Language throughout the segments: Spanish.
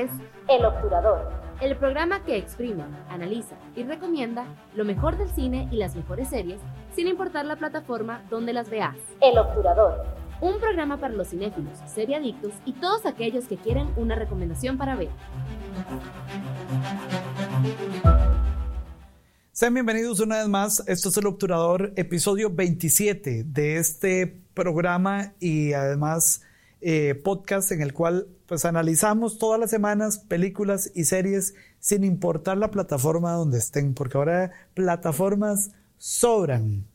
es El Obturador, el programa que exprime, analiza y recomienda lo mejor del cine y las mejores series, sin importar la plataforma donde las veas. El Obturador, un programa para los cinéfilos, seriadictos y todos aquellos que quieren una recomendación para ver. Sean bienvenidos una vez más. Esto es el Obturador, episodio 27 de este programa y además eh, podcast en el cual pues analizamos todas las semanas películas y series sin importar la plataforma donde estén, porque ahora plataformas sobran.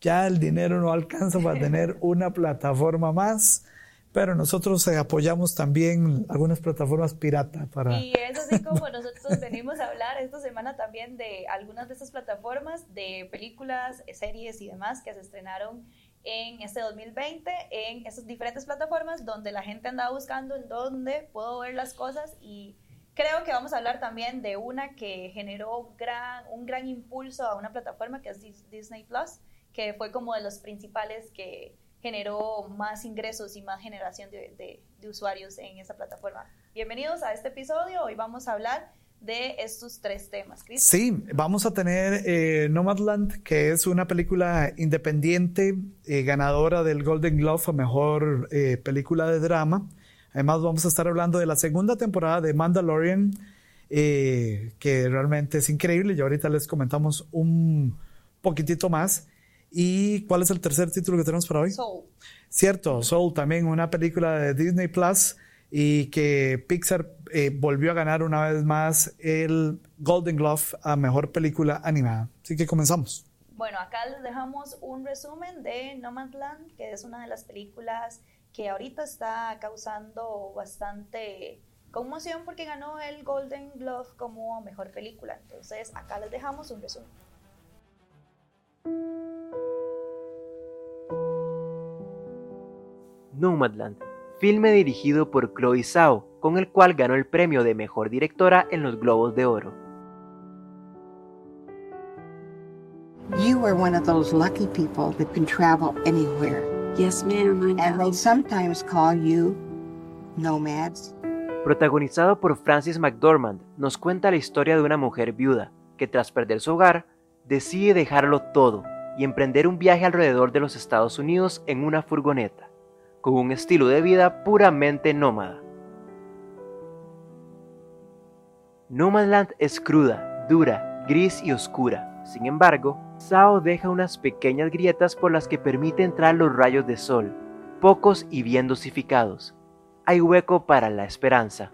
Ya el dinero no alcanza para tener una plataforma más pero nosotros eh, apoyamos también algunas plataformas pirata para... Y es así como nosotros venimos a hablar esta semana también de algunas de estas plataformas, de películas, series y demás que se estrenaron en este 2020 en esas diferentes plataformas donde la gente andaba buscando en dónde puedo ver las cosas y creo que vamos a hablar también de una que generó gran, un gran impulso a una plataforma que es Disney Plus, que fue como de los principales que generó más ingresos y más generación de, usuarios en esa plataforma. Bienvenidos a este episodio. Hoy vamos a hablar de estos tres temas. Chris. Sí, vamos a tener eh, Nomadland, que es una película independiente, eh, ganadora del Golden Globe a Mejor eh, Película de Drama. Además vamos a estar hablando de la segunda temporada de Mandalorian, que realmente es increíble y ahorita les comentamos un poquitito más. ¿Y cuál es el tercer título que tenemos para hoy? Soul. Cierto, Soul también, una película de Disney Plus y que Pixar eh, volvió a ganar una vez más el Golden Glove a Mejor Película Animada. Así que comenzamos. Bueno, acá les dejamos un resumen de Nomadland, que es una de las películas que ahorita está causando bastante conmoción porque ganó el Golden Glove como mejor película. Entonces, acá les dejamos un resumen. Nomadland, filme dirigido por Chloe Zhao, con el cual ganó el premio de Mejor Directora en los Globos de Oro. You are one of those lucky people that can travel anywhere. Yes, ma'am. And they sometimes call you nomads. Protagonizado por Francis McDormand, nos cuenta la historia de una mujer viuda que tras perder su hogar, decide dejarlo todo y emprender un viaje alrededor de los Estados Unidos en una furgoneta con un estilo de vida puramente nómada. Nomadland es cruda, dura, gris y oscura. Sin embargo, Sao deja unas pequeñas grietas por las que permite entrar los rayos de sol, pocos y bien dosificados. Hay hueco para la esperanza.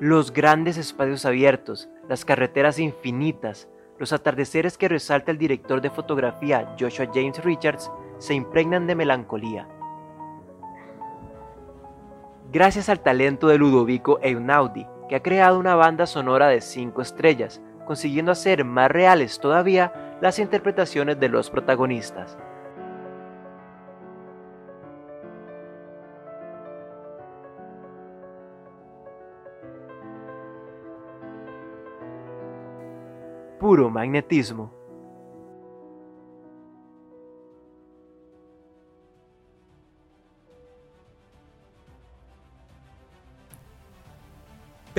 Los grandes espacios abiertos, las carreteras infinitas, los atardeceres que resalta el director de fotografía Joshua James Richards se impregnan de melancolía. Gracias al talento de Ludovico Einaudi, que ha creado una banda sonora de 5 estrellas, consiguiendo hacer más reales todavía las interpretaciones de los protagonistas. Puro magnetismo.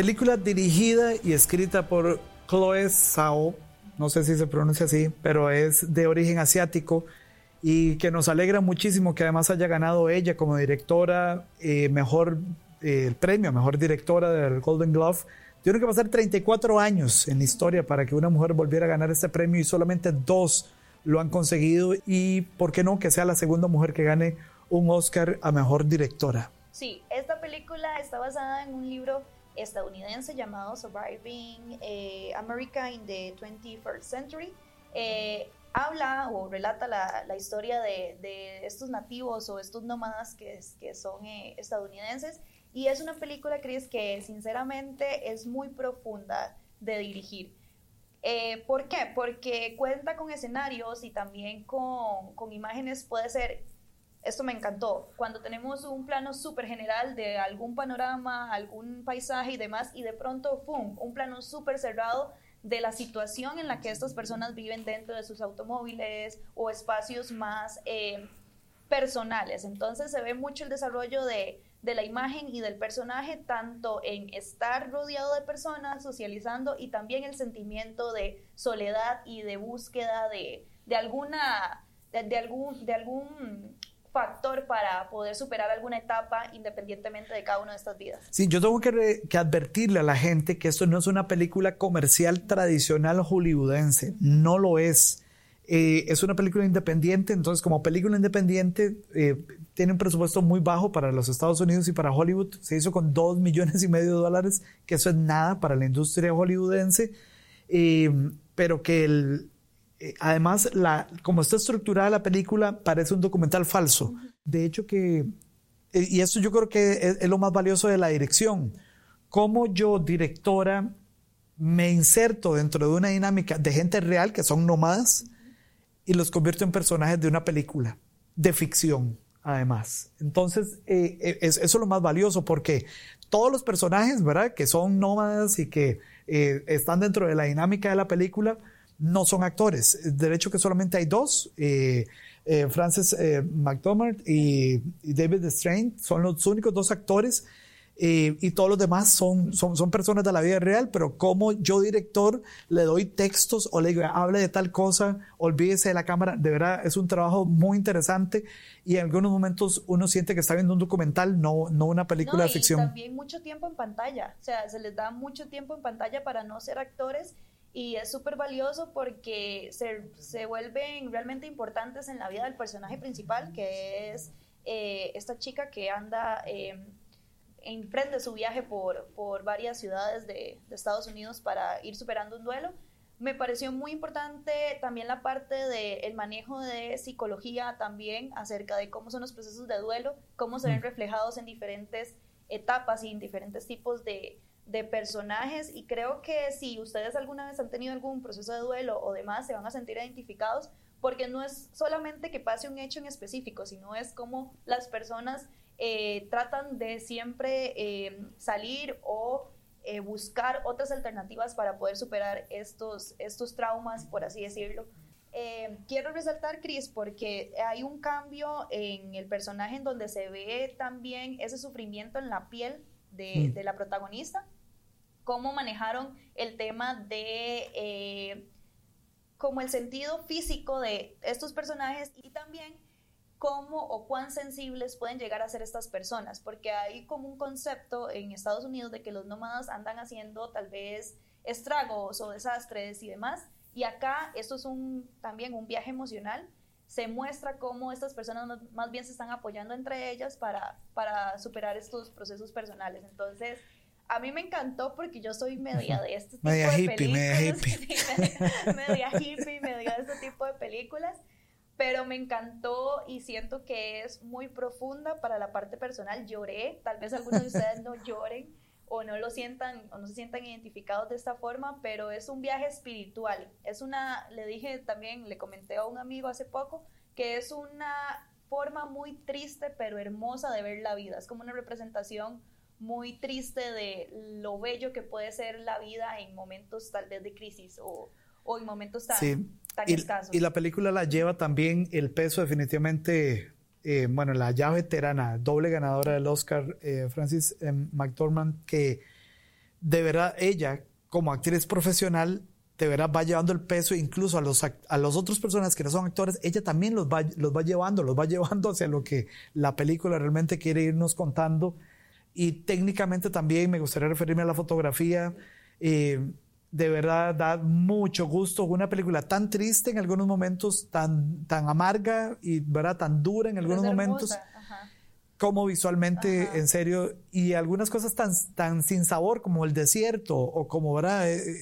Película dirigida y escrita por Chloe Zhao, no sé si se pronuncia así, pero es de origen asiático y que nos alegra muchísimo que además haya ganado ella como directora eh, mejor eh, el premio mejor directora del Golden Glove. Tiene que pasar 34 años en la historia para que una mujer volviera a ganar este premio y solamente dos lo han conseguido y por qué no que sea la segunda mujer que gane un Oscar a mejor directora. Sí, esta película está basada en un libro estadounidense llamado Surviving eh, America in the 21st Century. Eh, habla o relata la, la historia de, de, estos nativos o estos nómadas que, que son eh, estadounidenses y es una película, Chris, que sinceramente es muy profunda de dirigir. ¿Por qué? Porque cuenta con escenarios y también con, con imágenes, puede ser esto me encantó. Cuando tenemos un plano súper general de algún panorama, algún paisaje y demás, y de pronto, ¡pum!, un plano súper cerrado de la situación en la que estas personas viven dentro de sus automóviles o espacios más eh, personales. Entonces se ve mucho el desarrollo de, de la imagen y del personaje, tanto en estar rodeado de personas, socializando, y también el sentimiento de soledad y de búsqueda de, de alguna, de, algún, de algún factor para poder superar alguna etapa independientemente de cada una de estas vidas. Sí, yo tengo que, advertirle a la gente que esto no es una película comercial tradicional hollywoodense, no lo es. Eh, es una película independiente, entonces como película independiente eh, tiene un presupuesto muy bajo para los Estados Unidos y para Hollywood. Se hizo con dos millones y medio de dólares, que eso es nada para la industria hollywoodense, eh, pero que el, además, la, como está estructurada la película, parece un documental falso. De hecho que, y esto yo creo que es, es lo más valioso de la dirección, cómo yo, directora, me inserto dentro de una dinámica de gente real que son nómadas, y los convierto en personajes de una película, de ficción, además. Entonces, eh, eh, eso es lo más valioso porque todos los personajes, ¿verdad? Que son nómadas y que eh, están dentro de la dinámica de la película, no son actores. De hecho que solamente hay dos. Francis McDormand y, y David Strain son los únicos dos actores eh, y todos los demás son, son, son, personas de la vida real, pero como yo director le doy textos o le digo, hable de tal cosa, olvídese de la cámara, de verdad es un trabajo muy interesante y en algunos momentos uno siente que está viendo un documental, no, no una película de ficción. Y también mucho tiempo en pantalla, o sea, se les da mucho tiempo en pantalla para no ser actores y es súper valioso porque se, se, vuelven realmente importantes en la vida del personaje principal, que es eh, esta chica que anda... Eh, emprende su viaje por, por varias ciudades de, de, Estados Unidos para ir superando un duelo. Me pareció muy importante también la parte del manejo de psicología también acerca de cómo son los procesos de duelo, cómo se ven reflejados en diferentes etapas y en diferentes tipos de, de personajes y creo que si ustedes alguna vez han tenido algún proceso de duelo o demás, se van a sentir identificados porque no es solamente que pase un hecho en específico, sino es como las personas eh, tratan de siempre eh, salir o eh, buscar otras alternativas para poder superar estos, estos traumas, por así decirlo. quiero resaltar, Chris, porque hay un cambio en el personaje en donde se ve también ese sufrimiento en la piel de, mm. de la protagonista, cómo manejaron el tema de como el sentido físico de estos personajes y también cómo o cuán sensibles pueden llegar a ser estas personas, porque hay como un concepto en Estados Unidos de que los nómadas andan haciendo tal vez estragos o desastres y demás, y acá esto es un, también un viaje emocional, se muestra cómo estas personas más bien se están apoyando entre ellas para, para superar estos procesos personales. Entonces, a mí me encantó porque yo soy media de este tipo media de hippie, películas. Media hippie, media, media hippie, media de este tipo de películas pero me encantó y siento que es muy profunda para la parte personal. Lloré, tal vez algunos de ustedes no lloren o no lo sientan o no se sientan identificados de esta forma, pero es un viaje espiritual. Es una, le dije también, le comenté a un amigo hace poco, que es una forma muy triste pero hermosa de ver la vida. Es como una representación muy triste de lo bello que puede ser la vida en momentos tal vez de crisis o, o en momentos tan, y, la película la lleva también el peso definitivamente, eh, bueno, la ya veterana, doble ganadora del Oscar, eh, Francis eh, McDormand, que de verdad ella, como actriz profesional, de verdad va llevando el peso incluso a los, a los otros personas que no son actores, ella también los va, los va llevando, los va llevando hacia lo que la película realmente quiere irnos contando. Y técnicamente también me gustaría referirme a la fotografía. Eh, de verdad da mucho gusto. Una película tan triste en algunos momentos, tan, tan amarga y ¿verdad? tan dura en algunos momentos, como visualmente, en serio, y algunas cosas tan, tan sin sabor como el desierto o como ¿verdad? Eh, eh,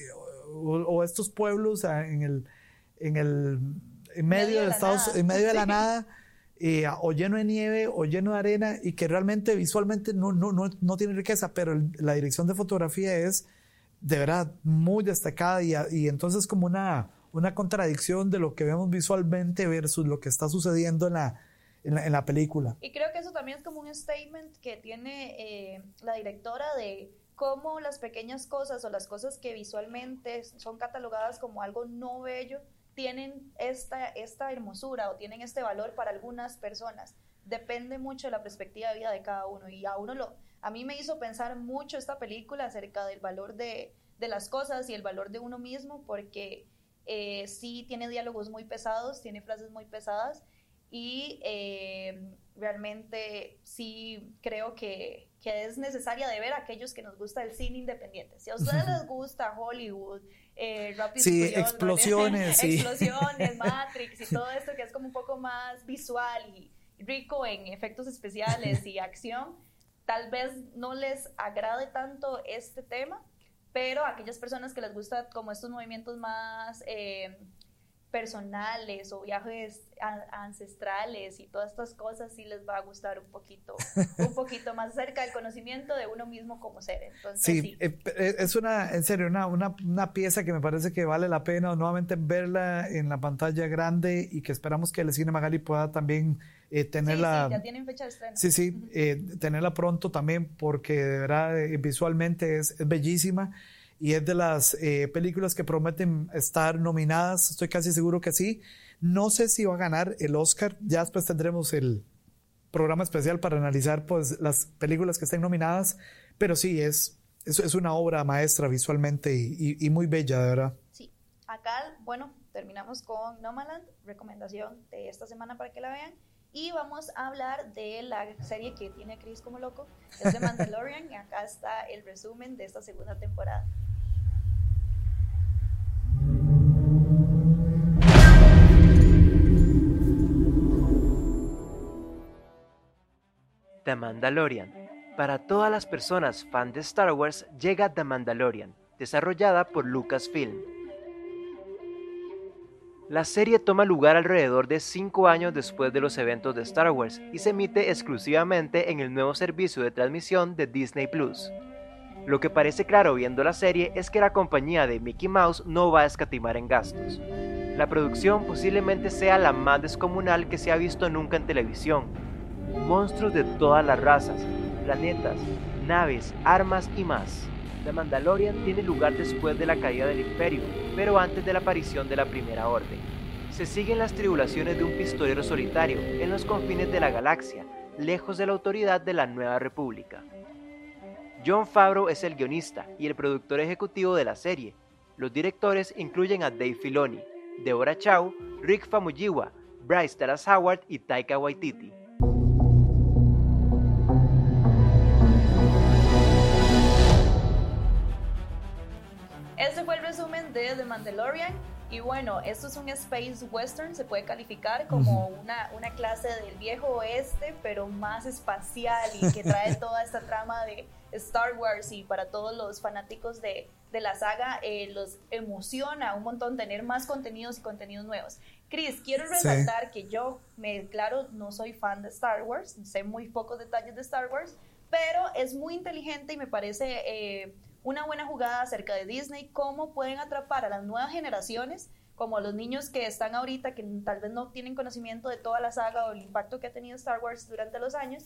o, estos pueblos en el, en el en medio, de, Estados, en medio de la nada. Eh, o lleno de nieve o lleno de arena y que realmente visualmente no, no, no, no tiene riqueza, pero la dirección de fotografía es de verdad muy destacada y, y entonces como una, una contradicción de lo que vemos visualmente versus lo que está sucediendo en la, en la, película. Y creo que eso también es como un statement que tiene eh, la directora de cómo las pequeñas cosas o las cosas que visualmente son catalogadas como algo no bello tienen esta, esta hermosura o tienen este valor para algunas personas. depende mucho de la perspectiva de vida de cada uno y a uno lo, a mí me hizo pensar mucho esta película acerca del valor de, de las cosas y el valor de uno mismo porque eh, sí tiene diálogos muy pesados, tiene frases muy pesadas y eh, realmente sí creo que, que, es necesaria de ver a aquellos que nos gusta el cine independiente. Si a ustedes les gusta Hollywood, eh, sí, explosiones, sí. explosiones, Matrix y todo esto que es como un poco más visual y rico en efectos especiales y acción, tal vez no les agrade tanto este tema, pero a aquellas personas que les gusta como estos movimientos más eh, personales o viajes ancestrales y todas estas cosas sí les va a gustar un poquito, un poquito más cerca del conocimiento de uno mismo como ser. Entonces, sí, eh, eh, es una, en serio, una, una, una, pieza que me parece que vale la pena nuevamente verla en la pantalla grande y que esperamos que el Cine Magali pueda también eh, tenerla. Sí, ya tienen fecha de estreno. Sí, sí, tenerla pronto también porque de verdad visualmente es, es bellísima y es de las eh, películas que prometen estar nominadas, estoy casi seguro que sí. No sé si va a ganar el Oscar, ya después tendremos el programa especial para analizar pues, las películas que estén nominadas, pero sí, es, es, es una obra maestra visualmente y, y, muy bella, de verdad. Sí, acá, bueno, terminamos con Nomaland, recomendación de esta semana para que la vean. Y vamos a hablar de la serie que tiene Chris como loco, es The Mandalorian, y acá está el resumen de esta segunda temporada. The Mandalorian. Para todas las personas fan de Star Wars llega The Mandalorian, desarrollada por Lucasfilm. La serie toma lugar alrededor de 5 años después de los eventos de Star Wars y se emite exclusivamente en el nuevo servicio de transmisión de Disney Plus. Lo que parece claro viendo la serie es que la compañía de Mickey Mouse no va a escatimar en gastos. La producción posiblemente sea la más descomunal que se ha visto nunca en televisión, monstruos de todas las razas, planetas, naves, armas y más. The Mandalorian tiene lugar después de la caída del Imperio, pero antes de la aparición de la Primera Orden. Se siguen las tribulaciones de un pistolero solitario en los confines de la galaxia, lejos de la autoridad de la Nueva República. John Favreau es el guionista y el productor ejecutivo de la serie. Los directores incluyen a Dave Filoni, Deborah Chow, Rick Famuyiwa, Bryce Dallas Howard y Taika Waititi. Mandalorian. Y bueno, esto es un space western, se puede calificar como una, una clase del viejo oeste, pero más espacial y que trae toda esta trama de Star Wars y para todos los fanáticos de, de la saga eh, los emociona un montón tener más contenidos y contenidos nuevos. Chris, quiero resaltar que yo, me claro, no soy fan de Star Wars, sé muy pocos detalles de Star Wars, pero es muy inteligente y me parece... Eh, una buena jugada acerca de Disney, cómo pueden atrapar a las nuevas generaciones, como a los niños que están ahorita, que tal vez no tienen conocimiento de toda la saga o el impacto que ha tenido Star Wars durante los años,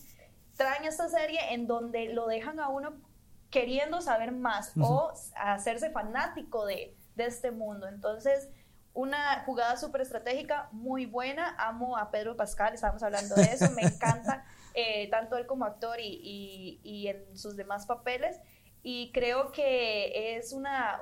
traen esta serie en donde lo dejan a uno queriendo saber más o hacerse fanático de, de este mundo. Entonces, una jugada súper estratégica, muy buena. Amo a Pedro Pascal, estábamos hablando de eso. Me encanta eh, tanto él como actor y, y, y, en sus demás papeles y creo que es una,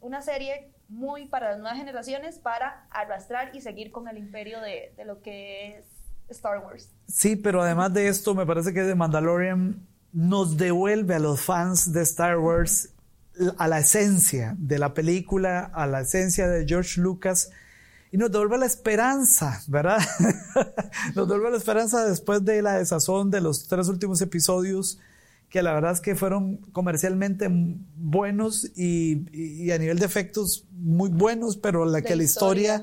una serie muy para las nuevas generaciones para arrastrar y seguir con el imperio de, de, lo que es Star Wars. Sí, pero además de esto, me parece que The Mandalorian nos devuelve a los fans de Star Wars a la esencia de la película, a la esencia de George Lucas y nos devuelve la esperanza, ¿verdad? nos devuelve la esperanza después de la desazón de los tres últimos episodios que la verdad es que fueron comercialmente buenos y, a nivel de efectos muy buenos, pero la que la historia,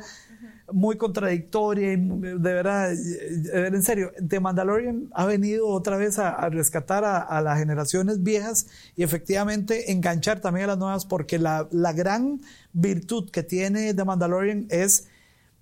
muy contradictoria y de verdad, en serio, The Mandalorian ha venido otra vez a, rescatar a, las generaciones viejas y efectivamente enganchar también a las nuevas porque la, la gran virtud que tiene The Mandalorian es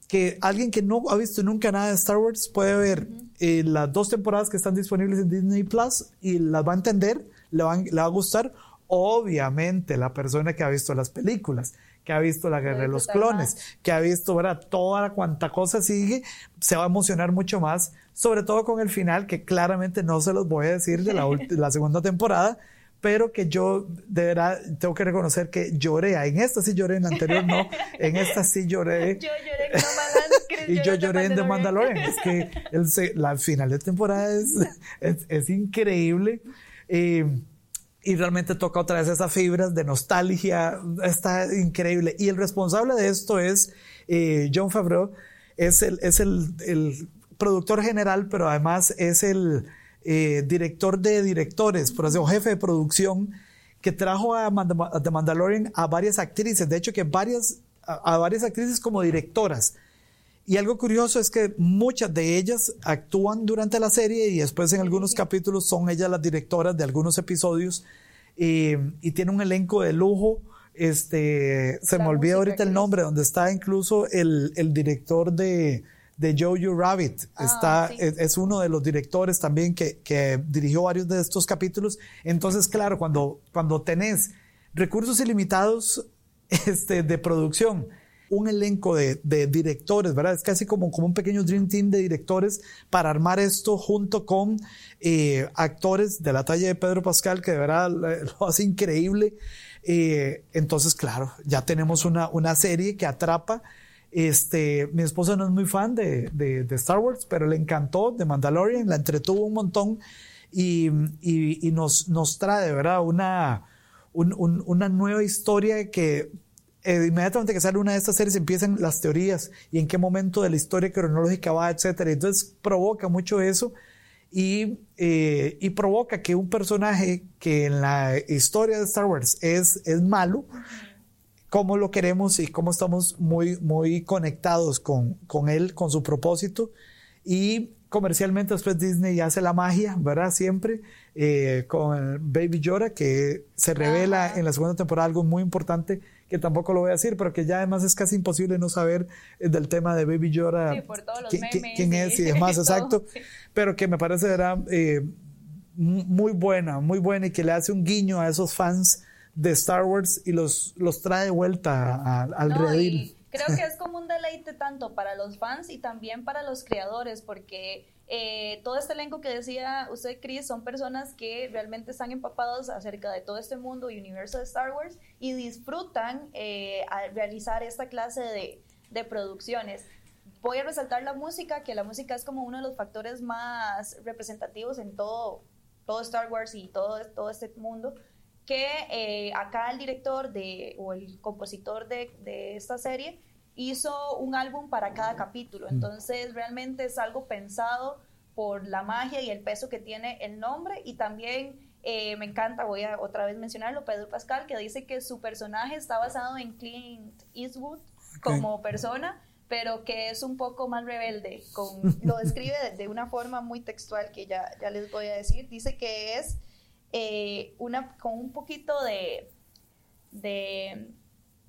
que alguien que no ha visto nunca nada de Star Wars puede ver eh, las dos temporadas que están disponibles en Disney Plus y las va a entender, le, le va a gustar. Obviamente, la persona que ha visto las películas, que ha visto la guerra de los clones, que ha visto, ¿verdad? Toda cuanta cosa sigue, se va a emocionar mucho más, sobre todo con el final, que claramente no se los voy a decir de la, la segunda temporada, pero que yo de verdad tengo que reconocer que lloré. En esta sí lloré, en la anterior no. En esta sí lloré. yo lloré en Y yo lloré en The Mandalorian. Es que el, la final de temporada es, es, increíble. Eh, y realmente toca otra vez esas fibras de nostalgia. Está increíble. Y el responsable de esto es eh, John Favreau. Es el, es el, el productor general, pero además es el eh, director de directores, por o jefe de producción, que trajo a, The Mandalorian a varias actrices, de hecho que varias, a, varias actrices como directoras. Y algo curioso es que muchas de ellas actúan durante la serie y después en algunos capítulos son ellas las directoras de algunos episodios eh, y tiene un elenco de lujo. Este, se me olvida ahorita el nombre, donde está incluso el, el director de, de Jojo Rabbit. Ah, Está, es, uno de los directores también que, que, dirigió varios de estos capítulos. Entonces, claro, cuando, cuando tenés recursos ilimitados este, de producción, un elenco de, de, directores, ¿verdad? Es casi como, como un pequeño Dream Team de directores para armar esto junto con eh, actores de la talla de Pedro Pascal, que de verdad lo hace increíble. Eh, entonces, claro, ya tenemos una, una serie que atrapa este, mi esposa no es muy fan de, de, Star Wars, pero le encantó de Mandalorian, la entretuvo un montón y, y, nos, nos trae, ¿verdad? Una, una nueva historia que eh, inmediatamente que sale una de estas series empiezan las teorías y en qué momento de la historia cronológica va, etcétera. Entonces provoca mucho eso y, eh, y provoca que un personaje que en la historia de Star Wars es, es malo, cómo lo queremos y cómo estamos muy, muy conectados con, con él, con su propósito. Y comercialmente después Disney hace la magia, ¿verdad? Siempre eh, con Baby Yoda, que se revela en la segunda temporada algo muy importante que tampoco lo voy a decir, pero que ya además es casi imposible no saber eh, del tema de Baby Yoda, quién, es y demás, exacto, pero que me parece era eh, muy buena, muy buena y que le hace un guiño a esos fans de Star Wars y los, los trae de vuelta al redil. Creo que es como un deleite tanto para los fans y también para los creadores, porque eh, todo este elenco que decía usted, Chris, son personas que realmente están empapados acerca de todo este mundo y universo de Star Wars y disfrutan eh, al realizar esta clase de, de producciones. Voy a resaltar la música, que la música es como uno de los factores más representativos en todo, todo Star Wars y todo, todo este mundo que eh, acá el director de, o el compositor de, de, esta serie hizo un álbum para cada capítulo. Mm. Entonces realmente es algo pensado por la magia y el peso que tiene el nombre y también eh, me encanta, voy a otra vez mencionarlo, Pedro Pascal, que dice que su personaje está basado en Clint Eastwood como persona, pero que es un poco más rebelde. Con, lo describe de, de, una forma muy textual que ya, ya les voy a decir. Dice que es eh, una, con un poquito de, de,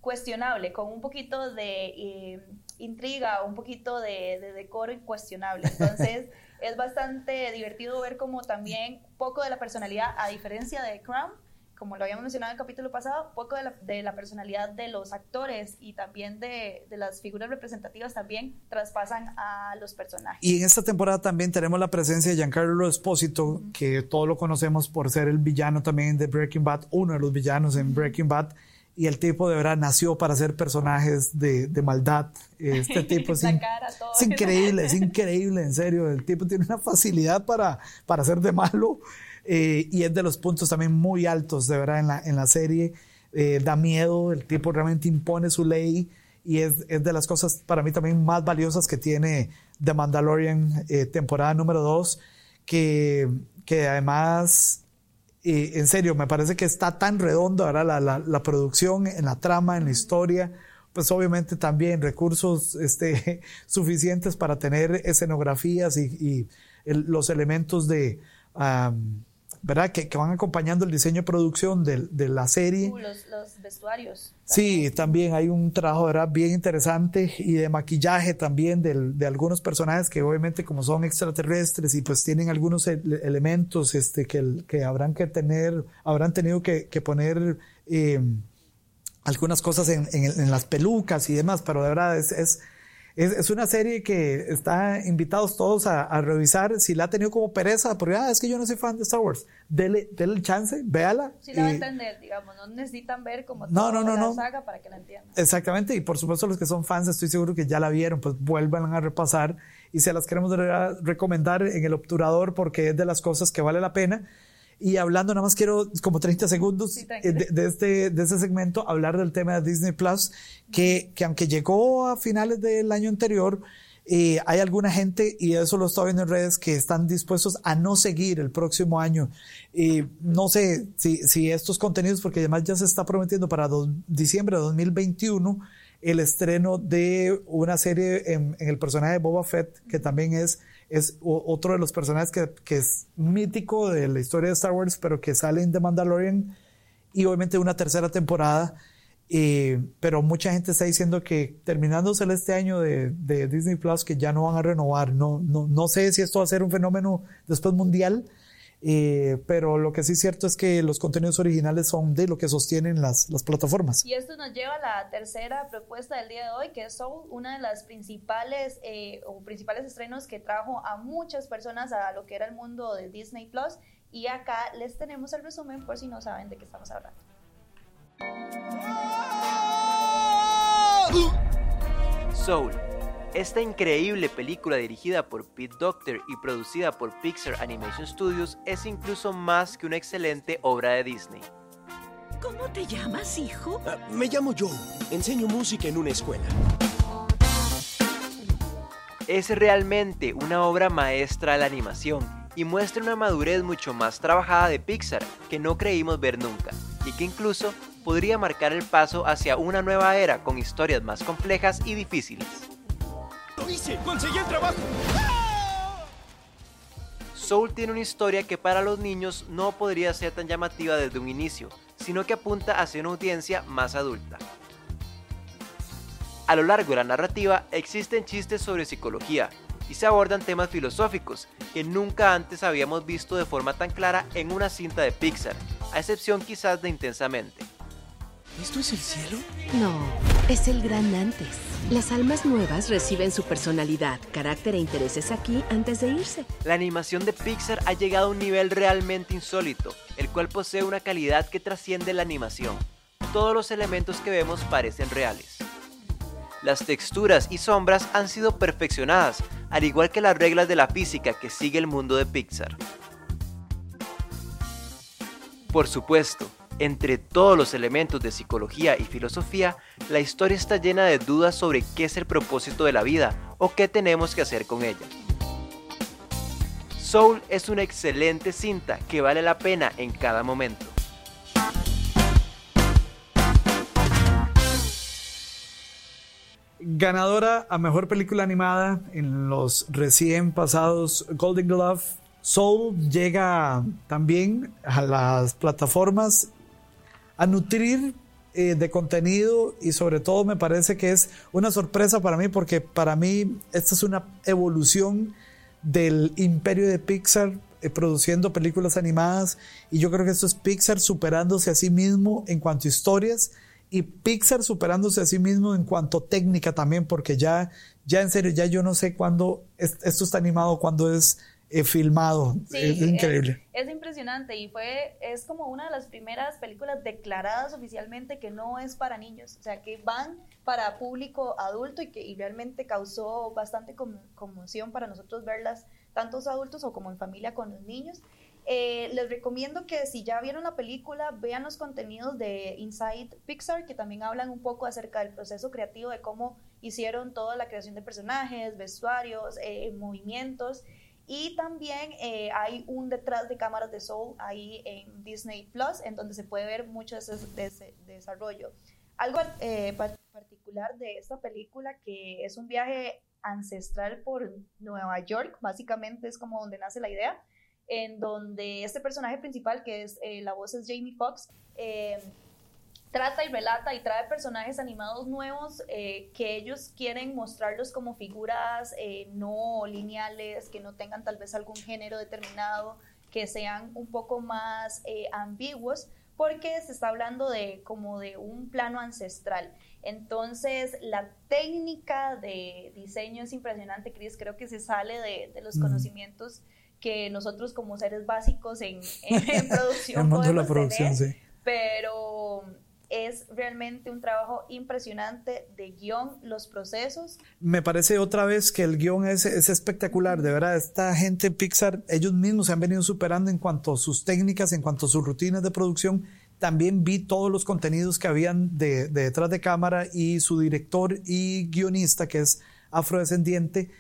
cuestionable, con un poquito de eh, intriga, un poquito de, de decoro incuestionable. Entonces es bastante divertido ver como también poco de la personalidad, a diferencia de Crown, como lo habíamos mencionado en el capítulo pasado, poco de la, de la personalidad de los actores y también de, de, las figuras representativas también traspasan a los personajes. Y en esta temporada también tenemos la presencia de Giancarlo Espósito, que todos lo conocemos por ser el villano también de Breaking Bad, uno de los villanos en Breaking Bad. Y el tipo de verdad nació para ser personajes de, de maldad. Este tipo es, es increíble, es increíble, en serio. El tipo tiene una facilidad para, para ser de malo. Eh, y es de los puntos también muy altos, de verdad, en la, en la serie. Eh, da miedo, el tipo realmente impone su ley y es, es, de las cosas para mí también más valiosas que tiene The Mandalorian eh, temporada número 2, que, que además, en serio, me parece que está tan redondo ahora la, la, la, producción, en la trama, en la historia, pues obviamente también recursos este, suficientes para tener escenografías y, y los elementos de... ¿verdad? Que, que, van acompañando el diseño de producción de, de la serie. Uh, los, los, vestuarios. Sí, también hay un trabajo ¿verdad? bien interesante y de maquillaje también de, de algunos personajes que obviamente como son extraterrestres y pues tienen algunos elementos este, que, que habrán que tener, habrán tenido que, que poner eh, algunas cosas en, en, las pelucas y demás, pero de verdad es, es, es, una serie que está invitados todos a, revisar. Si la ha tenido como pereza, porque ah, es que yo no soy fan de Star Wars, dele, dele el chance, véala. Si la va a entender, digamos, no necesitan ver como no, toda la saga para que la entiendan. Exactamente, y por supuesto los que son fans, estoy seguro que ya la vieron, pues vuelvan a repasar y se las queremos recomendar en el obturador porque es de las cosas que vale la pena. Y hablando, nada más quiero como 30 segundos eh, de, este, de este segmento, hablar del tema de Disney Plus, que, que aunque llegó a finales del año anterior, eh, hay alguna gente, y eso lo estoy viendo en redes, que están dispuestos a no seguir el próximo año. Y no sé si, si estos contenidos, porque además ya se está prometiendo para diciembre de 2021 el estreno de una serie en, en el personaje de Boba Fett, que también es es otro de los personajes que, que, es mítico de la historia de Star Wars, pero que sale en The Mandalorian y obviamente una tercera temporada. Eh, pero mucha gente está diciendo que terminándose este año de, de, Disney Plus, que ya no van a renovar. No, no, no sé si esto va a ser un fenómeno después mundial, eh, pero lo que sí es cierto es que los contenidos originales son de lo que sostienen las, las, plataformas. Y esto nos lleva a la tercera propuesta del día de hoy, que es Soul, una de las principales eh, o principales estrenos que trajo a muchas personas a lo que era el mundo de Disney Plus. Y acá les tenemos el resumen por si no saben de qué estamos hablando. Soul esta increíble película dirigida por Pete Docter y producida por Pixar Animation Studios es incluso más que una excelente obra de Disney. ¿Cómo te llamas, hijo? Ah, me llamo Joe. Enseño música en una escuela. Es realmente una obra maestra de la animación y muestra una madurez mucho más trabajada de Pixar que no creímos ver nunca y que incluso podría marcar el paso hacia una nueva era con historias más complejas y difíciles. ¡Conseguí el trabajo! Soul tiene una historia que para los niños no podría ser tan llamativa desde un inicio, sino que apunta hacia una audiencia más adulta. A lo largo de la narrativa existen chistes sobre psicología y se abordan temas filosóficos que nunca antes habíamos visto de forma tan clara en una cinta de Pixar, a excepción quizás de Intensamente. ¿Esto es el cielo? No, es el gran antes. Las almas nuevas reciben su personalidad, carácter e intereses aquí antes de irse. La animación de Pixar ha llegado a un nivel realmente insólito, el cual posee una calidad que trasciende la animación. Todos los elementos que vemos parecen reales. Las texturas y sombras han sido perfeccionadas, al igual que las reglas de la física que sigue el mundo de Pixar. Por supuesto, entre todos los elementos de psicología y filosofía, la historia está llena de dudas sobre qué es el propósito de la vida o qué tenemos que hacer con ella. Soul es una excelente cinta que vale la pena en cada momento. Ganadora a Mejor Película Animada en los recién pasados Golden Glove, Soul llega también a las plataformas a nutrir eh, de contenido y sobre todo me parece que es una sorpresa para mí porque para mí esta es una evolución del imperio de Pixar eh, produciendo películas animadas y yo creo que esto es Pixar superándose a sí mismo en cuanto a historias y Pixar superándose a sí mismo en cuanto a técnica también porque ya ya en serio ya yo no sé cuándo esto está animado cuándo es filmado. es increíble. Es, impresionante y fue, es como una de las primeras películas declaradas oficialmente que no es para niños, o sea, que van para público adulto y que realmente causó bastante conmoción para nosotros verlas, tantos adultos o como en familia con los niños. Eh, les recomiendo que si ya vieron la película, vean los contenidos de Inside Pixar, que también hablan un poco acerca del proceso creativo, de cómo hicieron toda la creación de personajes, vestuarios, eh, movimientos. Y también eh, hay un detrás de cámaras de Soul ahí en Disney Plus, en donde se puede ver mucho de ese, desarrollo. Algo eh, particular de esta película, que es un viaje ancestral por Nueva York, básicamente es como donde nace la idea, en donde este personaje principal, que es eh, la voz es Jamie Foxx, trata y relata y trae personajes animados nuevos eh, que ellos quieren mostrarlos como figuras eh, no lineales, que no tengan tal vez algún género determinado, que sean un poco más eh, ambiguos, porque se está hablando de como de un plano ancestral. Entonces, la técnica de diseño es impresionante, Cris, creo que se sale de, los mm. conocimientos que nosotros como seres básicos en, en, producción El mundo de la producción, sí. Pero es realmente un trabajo impresionante de guion, los procesos. Me parece otra vez que el guion es, es espectacular, de verdad, esta gente Pixar, ellos mismos se han venido superando en cuanto a sus técnicas, en cuanto a sus rutinas de producción. También vi todos los contenidos que habían de, de detrás de cámara y su director y guionista, que es afrodescendiente,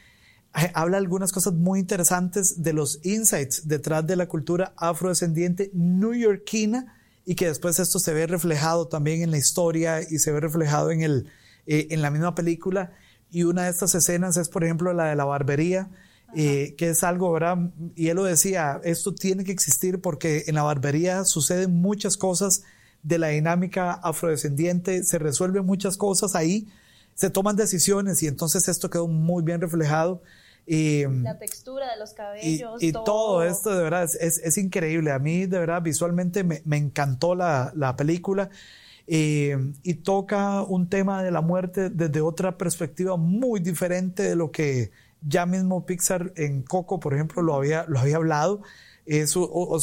eh, habla algunas cosas muy interesantes de los insights detrás de la cultura afrodescendiente newyorkina y que después esto se ve reflejado también en la historia y se ve reflejado en, el, eh, en la misma película. Y una de estas escenas es, por ejemplo, la de la barbería, eh, que es algo, ¿verdad? Y él lo decía, esto tiene que existir porque en la barbería suceden muchas cosas de la dinámica afrodescendiente, se resuelven muchas cosas ahí, se toman decisiones y entonces esto quedó muy bien reflejado. Y, la textura de los cabellos. Y, todo. esto de verdad es, es, increíble. A mí de verdad visualmente me, me encantó la, la película y toca un tema de la muerte desde otra perspectiva muy diferente de lo que ya mismo Pixar en Coco, por ejemplo, lo había, lo había hablado. Es, es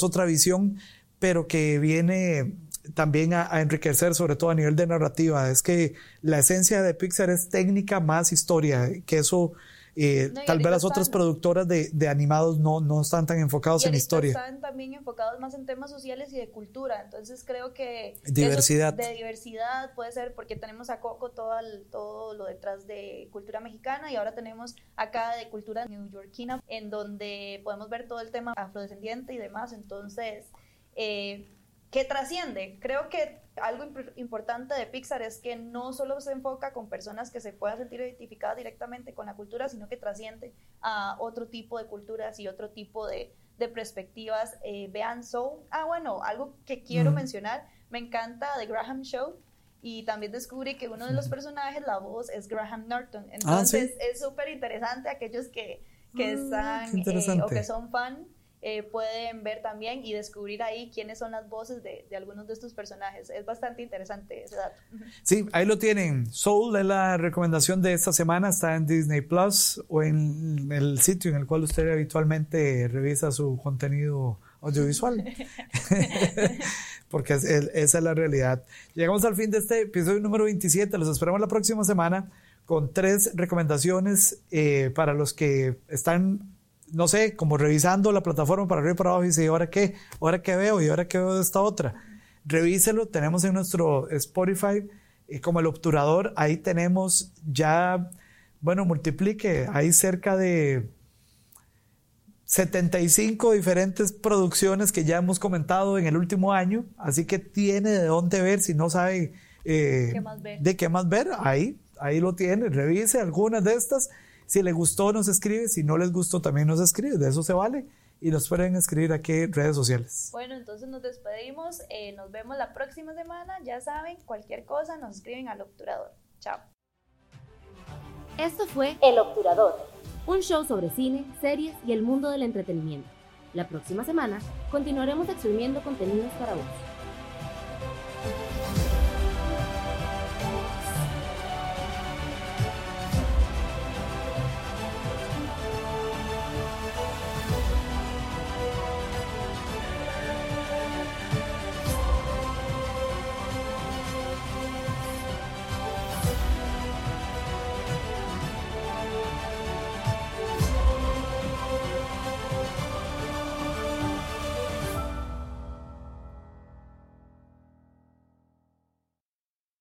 otra visión, pero que viene también a, a, enriquecer, sobre todo a nivel de narrativa. Es que la esencia de Pixar es técnica más historia, que eso eh, tal vez las otras productoras de, de, animados no, no están tan enfocados en historia. Están también enfocados más en temas sociales y de cultura. Entonces creo que... Diversidad. de diversidad puede ser porque tenemos a Coco todo, todo lo detrás de cultura mexicana y ahora tenemos acá de cultura newyorkina en donde podemos ver todo el tema afrodescendiente y demás. Entonces... Eh, que trasciende. Creo que algo importante de Pixar es que no solo se enfoca con personas que se puedan sentir identificadas directamente con la cultura, sino que trasciende a otro tipo de culturas y otro tipo de, perspectivas. Eh, vean Soul. Ah, bueno, algo que quiero mencionar, me encanta The Graham Show. Y también descubrí que uno de los personajes, la voz, es Graham Norton. Ah, Entonces es súper interesante aquellos que, que ah, están eh, o que son fan eh, pueden ver también y descubrir ahí quiénes son las voces de, de, algunos de estos personajes. Es bastante interesante ese dato. Sí, ahí lo tienen. Soul es la recomendación de esta semana, está en Disney Plus o en el sitio en el cual usted habitualmente revisa su contenido audiovisual. Porque esa es la realidad. Llegamos al fin de este episodio número 27. Los esperamos la próxima semana con tres recomendaciones eh, para los que están no sé, como revisando la plataforma para arriba y para abajo y dice, ¿y ahora qué? ¿Ahora qué veo? ¿Y ahora qué veo de esta otra? Revíselo, tenemos en nuestro Spotify y como el obturador, ahí tenemos ya, bueno, multiplique, hay cerca de 75 diferentes producciones que ya hemos comentado en el último año, así que tiene de dónde ver, si no sabe eh, de qué más ver, ahí, ahí lo tiene, revise algunas de estas si les gustó, nos escribe. Si no les gustó, también nos escribe. De eso se vale. Y nos pueden escribir aquí en redes sociales. Bueno, entonces nos despedimos. Eh, nos vemos la próxima semana. Ya saben, cualquier cosa nos escriben al obturador. Chao. Esto fue El Obturador, un show sobre cine, series y el mundo del entretenimiento. La próxima semana continuaremos exprimiendo contenidos para vos.